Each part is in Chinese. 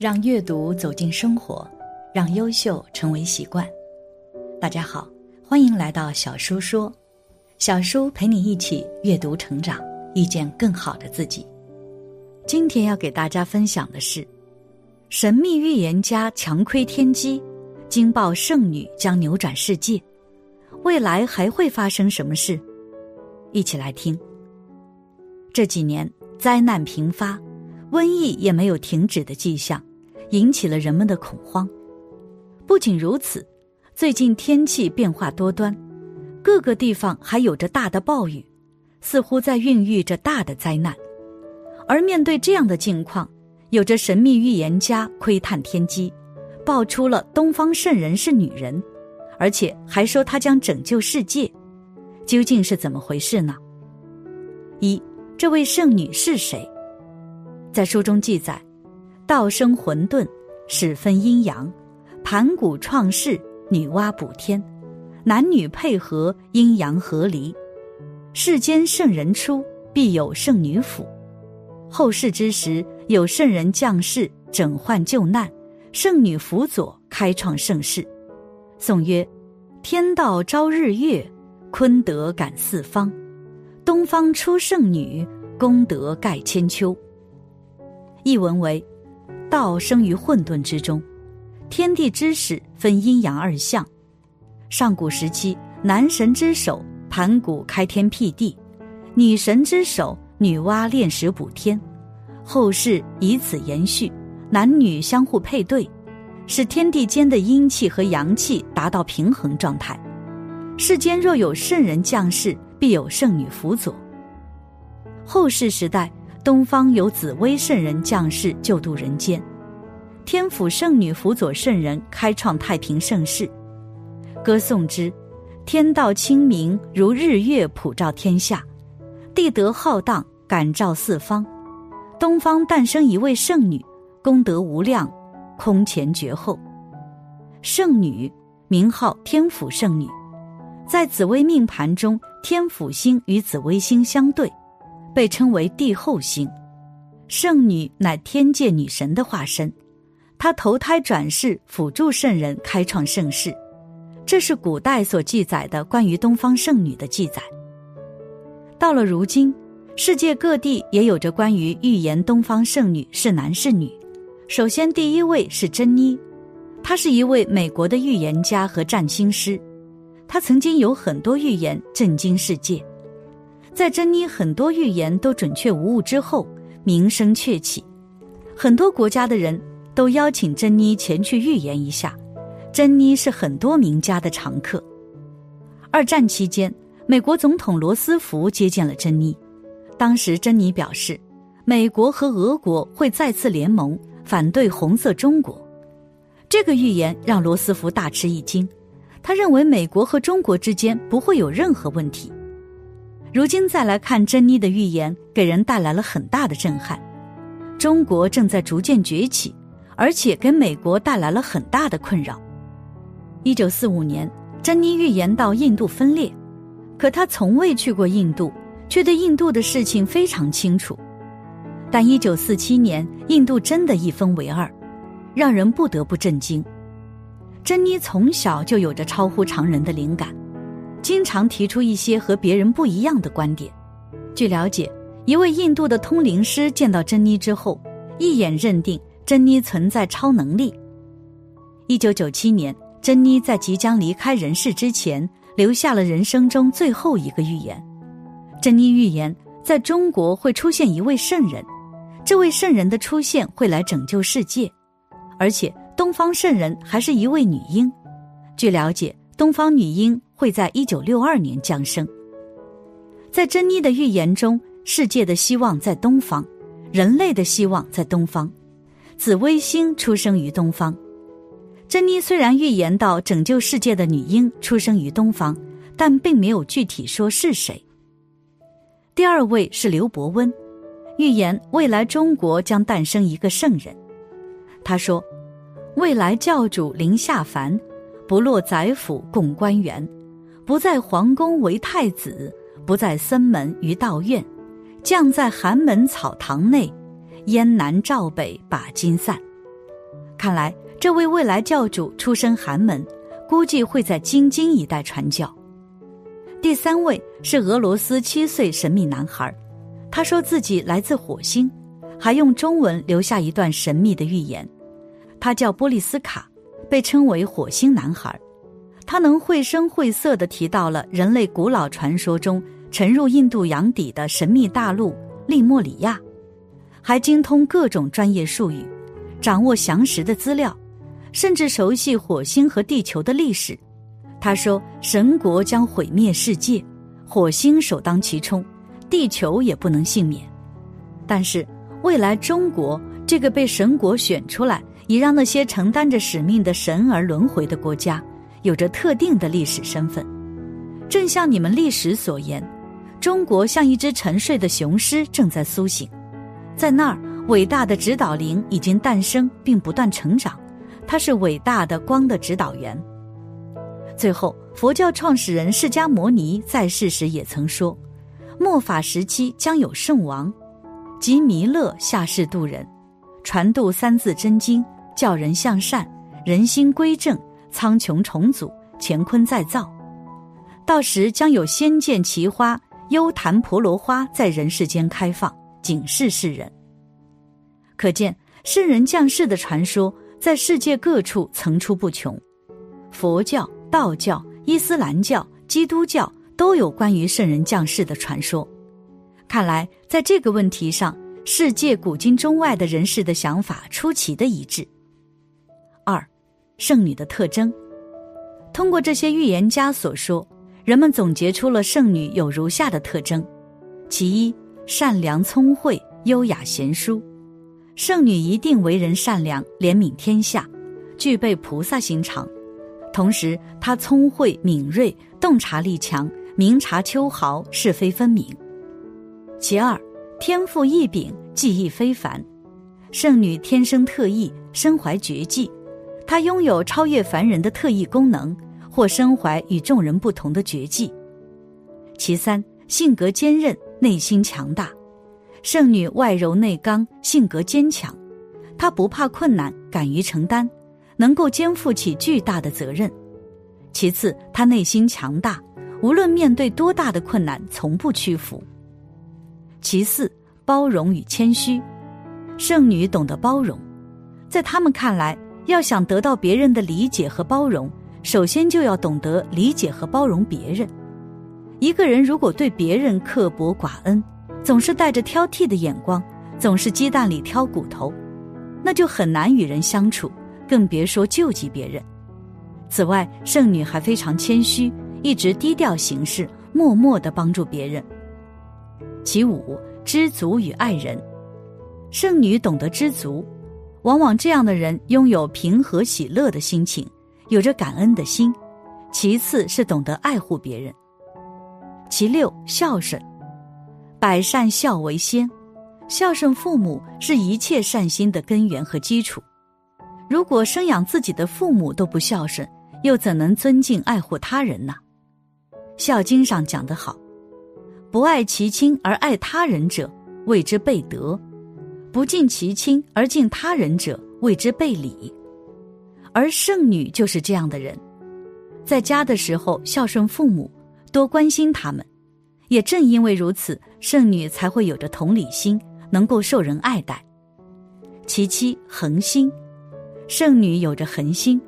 让阅读走进生活，让优秀成为习惯。大家好，欢迎来到小叔说，小叔陪你一起阅读成长，遇见更好的自己。今天要给大家分享的是，神秘预言家强窥天机，惊爆圣女将扭转世界，未来还会发生什么事？一起来听。这几年灾难频发，瘟疫也没有停止的迹象，引起了人们的恐慌。不仅如此，最近天气变化多端，各个地方还有着大的暴雨，似乎在孕育着大的灾难。而面对这样的境况，有着神秘预言家窥探天机，爆出了东方圣人是女人，而且还说她将拯救世界。究竟是怎么回事呢？一，这位圣女是谁？在书中记载，道生混沌，始分阴阳，盘古创世，女娲补天，男女配合，阴阳合离。世间圣人出，必有圣女辅。后世之时，有圣人降世，拯患救难，圣女辅佐，开创盛世。颂曰：天道昭日月。坤德感四方，东方出圣女，功德盖千秋。译文为：道生于混沌之中，天地之始分阴阳二象。上古时期，男神之首盘古开天辟地，女神之首女娲炼石补天。后世以此延续，男女相互配对，使天地间的阴气和阳气达到平衡状态。世间若有圣人降世，必有圣女辅佐。后世时代，东方有紫薇圣人降世救度人间，天府圣女辅佐圣人开创太平盛世。歌颂之，天道清明如日月普照天下，地德浩荡感召四方。东方诞生一位圣女，功德无量，空前绝后。圣女名号天府圣女。在紫微命盘中，天府星与紫微星相对，被称为帝后星。圣女乃天界女神的化身，她投胎转世辅助圣人开创盛世。这是古代所记载的关于东方圣女的记载。到了如今，世界各地也有着关于预言东方圣女是男是女。首先，第一位是珍妮，她是一位美国的预言家和占星师。她曾经有很多预言震惊世界，在珍妮很多预言都准确无误之后，名声鹊起，很多国家的人都邀请珍妮前去预言一下。珍妮是很多名家的常客。二战期间，美国总统罗斯福接见了珍妮，当时珍妮表示，美国和俄国会再次联盟反对红色中国。这个预言让罗斯福大吃一惊。他认为美国和中国之间不会有任何问题。如今再来看珍妮的预言，给人带来了很大的震撼。中国正在逐渐崛起，而且给美国带来了很大的困扰。一九四五年，珍妮预言到印度分裂，可她从未去过印度，却对印度的事情非常清楚。但一九四七年，印度真的一分为二，让人不得不震惊。珍妮从小就有着超乎常人的灵感，经常提出一些和别人不一样的观点。据了解，一位印度的通灵师见到珍妮之后，一眼认定珍妮存在超能力。一九九七年，珍妮在即将离开人世之前，留下了人生中最后一个预言。珍妮预言，在中国会出现一位圣人，这位圣人的出现会来拯救世界，而且。东方圣人还是一位女婴。据了解，东方女婴会在一九六二年降生。在珍妮的预言中，世界的希望在东方，人类的希望在东方，紫微星出生于东方。珍妮虽然预言到拯救世界的女婴出生于东方，但并没有具体说是谁。第二位是刘伯温，预言未来中国将诞生一个圣人。他说。未来教主临下凡，不落宰府供官员，不在皇宫为太子，不在僧门于道院，降在寒门草堂内，燕南赵北把金散。看来这位未来教主出身寒门，估计会在京津一带传教。第三位是俄罗斯七岁神秘男孩，他说自己来自火星，还用中文留下一段神秘的预言。他叫波利斯卡，被称为火星男孩。他能绘声绘色地提到了人类古老传说中沉入印度洋底的神秘大陆利莫里亚，还精通各种专业术语，掌握详实的资料，甚至熟悉火星和地球的历史。他说：“神国将毁灭世界，火星首当其冲，地球也不能幸免。但是，未来中国这个被神国选出来，以让那些承担着使命的神而轮回的国家，有着特定的历史身份。正像你们历史所言，中国像一只沉睡的雄狮，正在苏醒。在那儿，伟大的指导灵已经诞生并不断成长，它是伟大的光的指导员。”最后，佛教创始人释迦牟尼在世时也曾说：“末法时期将有圣王，即弥勒下世度人，传度三字真经，教人向善，人心归正，苍穹重组，乾坤再造。到时将有仙剑奇花、幽檀婆罗花在人世间开放，警示世人。可见圣人降世的传说在世界各处层出不穷，佛教。”道教、伊斯兰教、基督教都有关于圣人降世的传说。看来，在这个问题上，世界古今中外的人士的想法出奇的一致。圣女的特征。通过这些预言家所说，人们总结出了圣女有如下的特征：其一，善良聪慧、优雅贤淑。圣女一定为人善良、怜悯天下，具备菩萨心肠。同时，他聪慧敏锐，洞察力强，明察秋毫，是非分明。其二，天赋异禀，技艺非凡。圣女天生特异，身怀绝技，她拥有超越凡人的特异功能，或身怀与众人不同的绝技。其三，性格坚韧，内心强大。圣女外柔内刚，性格坚强，她不怕困难，敢于承担。能够肩负起巨大的责任。其次，他内心强大，无论面对多大的困难，从不屈服。其四，包容与谦虚。圣女懂得包容，在他们看来，要想得到别人的理解和包容，首先就要懂得理解和包容别人。一个人如果对别人刻薄寡恩，总是带着挑剔的眼光，总是鸡蛋里挑骨头，那就很难与人相处。更别说救济别人。此外，圣女还非常谦虚，一直低调行事，默默的帮助别人。其五，知足与爱人。圣女懂得知足，往往这样的人拥有平和喜乐的心情，有着感恩的心。其次是懂得爱护别人。其六，孝顺。百善孝为先，孝顺父母是一切善心的根源和基础。如果生养自己的父母都不孝顺，又怎能尊敬爱护他人呢？《孝经》上讲得好：“不爱其亲而爱他人者，谓之悖德；不敬其亲而敬他人者，谓之悖礼。”而圣女就是这样的人，在家的时候孝顺父母，多关心他们。也正因为如此，圣女才会有着同理心，能够受人爱戴。其七，恒心。圣女有着恒心，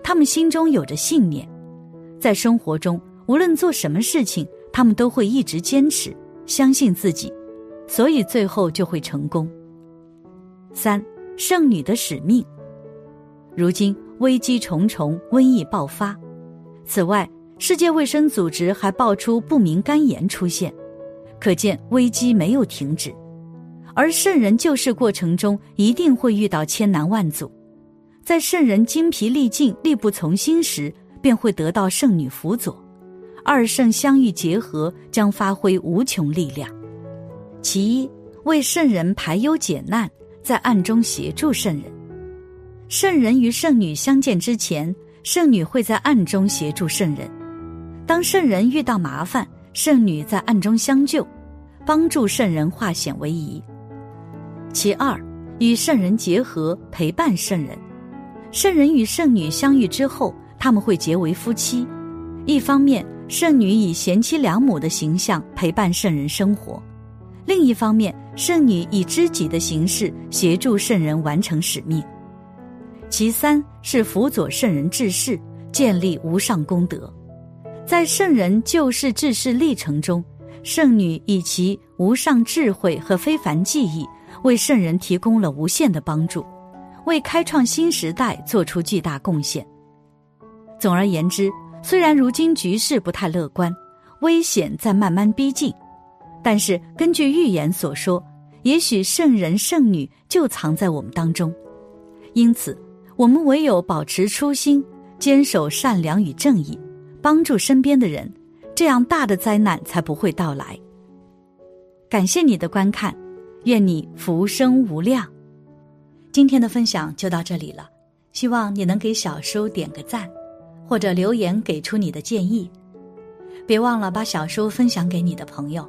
她们心中有着信念，在生活中无论做什么事情，她们都会一直坚持，相信自己，所以最后就会成功。三，圣女的使命。如今危机重重，瘟疫爆发，此外，世界卫生组织还爆出不明肝炎出现，可见危机没有停止。而圣人救世过程中，一定会遇到千难万阻。在圣人精疲力尽、力不从心时，便会得到圣女辅佐，二圣相遇结合，将发挥无穷力量。其一，为圣人排忧解难，在暗中协助圣人。圣人与圣女相见之前，圣女会在暗中协助圣人；当圣人遇到麻烦，圣女在暗中相救，帮助圣人化险为夷。其二，与圣人结合，陪伴圣人。圣人与圣女相遇之后，他们会结为夫妻。一方面，圣女以贤妻良母的形象陪伴圣人生活；另一方面，圣女以知己的形式协助圣人完成使命。其三是辅佐圣人治世，建立无上功德。在圣人救世治世历程中，圣女以其无上智慧和非凡技艺，为圣人提供了无限的帮助，为开创新时代做出巨大贡献。总而言之，虽然如今局势不太乐观，危险在慢慢逼近，但是根据预言所说，也许圣人圣女就藏在我们当中，因此。我们唯有保持初心，坚守善良与正义，帮助身边的人，这样大的灾难才不会到来。感谢你的观看，愿你福生无量。今天的分享就到这里了，希望你能给小叔点个赞，或者留言给出你的建议。别忘了把小叔分享给你的朋友，